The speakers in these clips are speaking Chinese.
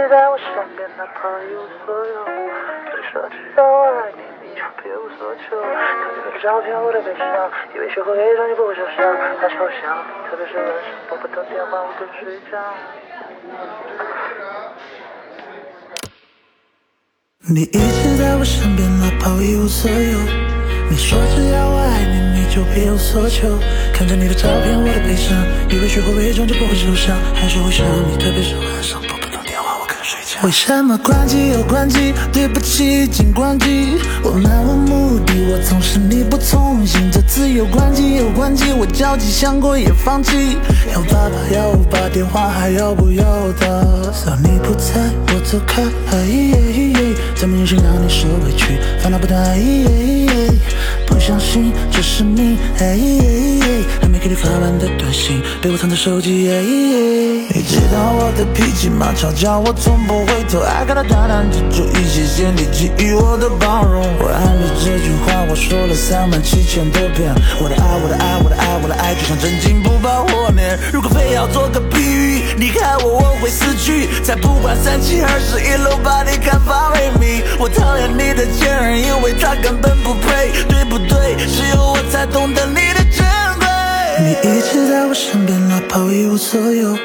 直在我身边，哪怕一无所有。你说只要我爱你，你就别无所求。看着你的照片，我的悲伤，以为学会伪装就不会受伤。太抽象，特别是晚上拨不通电话，我更睡觉。你一直在我身边，哪怕一无所有。你说只要我爱你，你就别无所求。看着你的照片，我的悲伤，以为学会伪装就不会受伤，还是会想你，特别是晚上为什么关机又关机？对不起，请关机。我漫无目的，我总是力不从心。这次又关机又关机，我焦急想过也放弃。要爸爸要我把电话还要不要打？So 你不在，我走开。怎么忍心让你受委屈？烦恼不断。不相信这是你，还没给你发完的短信，被我藏在手机。你知道我的脾气吗？吵架我从不回头，爱看到大胆之主意，谢谢你给予我的包容。我爱你这句话我说了三万七千多遍，我的爱，我的爱，我的爱，我的爱，就像真金不怕火炼。如果非要做个比喻，离开我我会死去，才不管三七二十一，路把你看发为迷。我讨厌你的前任，因为他根本不配，对不对？只有我才懂得你。你一直在我身边，哪怕我一无所有。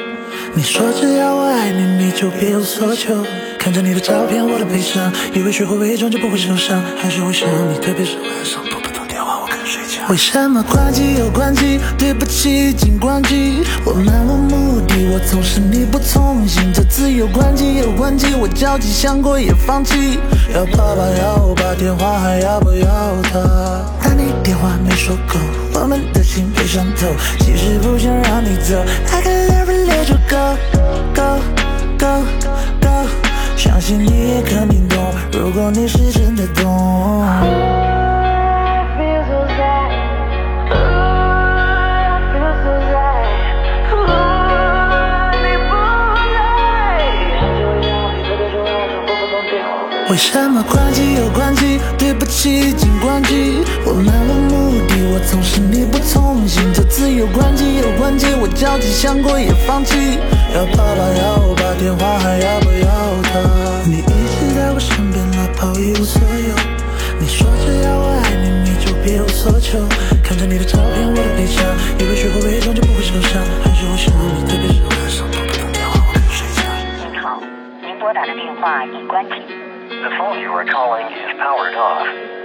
你说只要我爱你，你就别无所求。看着你的照片，我的悲伤，以为学会伪装就不会受伤，还是会想你，特别是晚上拨不通电话，我该睡觉。为什么关机又关机？对不起，请关机。我漫无目的，我总是力不从心。这次又关机又关机，我焦急想过也放弃。要爸爸要我把电话还要不要他？打你说够，我们的心被伤透。其实不想让你走，I can never let you go go go go。相信你也肯定懂，如果你是真的懂。为什么关机又关机？对不起，请关机。我漫无目的，我总是力不从心。这次又关机又关机，我焦急想过也放弃。要爸爸要我把电话还要不要他？你一直在我身边，哪怕一无所有。你说只要我爱你，你就别无所求。看着你的照片，我的悲伤，以为学会伪装就不会受伤，还是会想你，特别是晚上拨不通电话，我睡觉。您好，您拨打的电话已关机。The phone you are calling is powered off.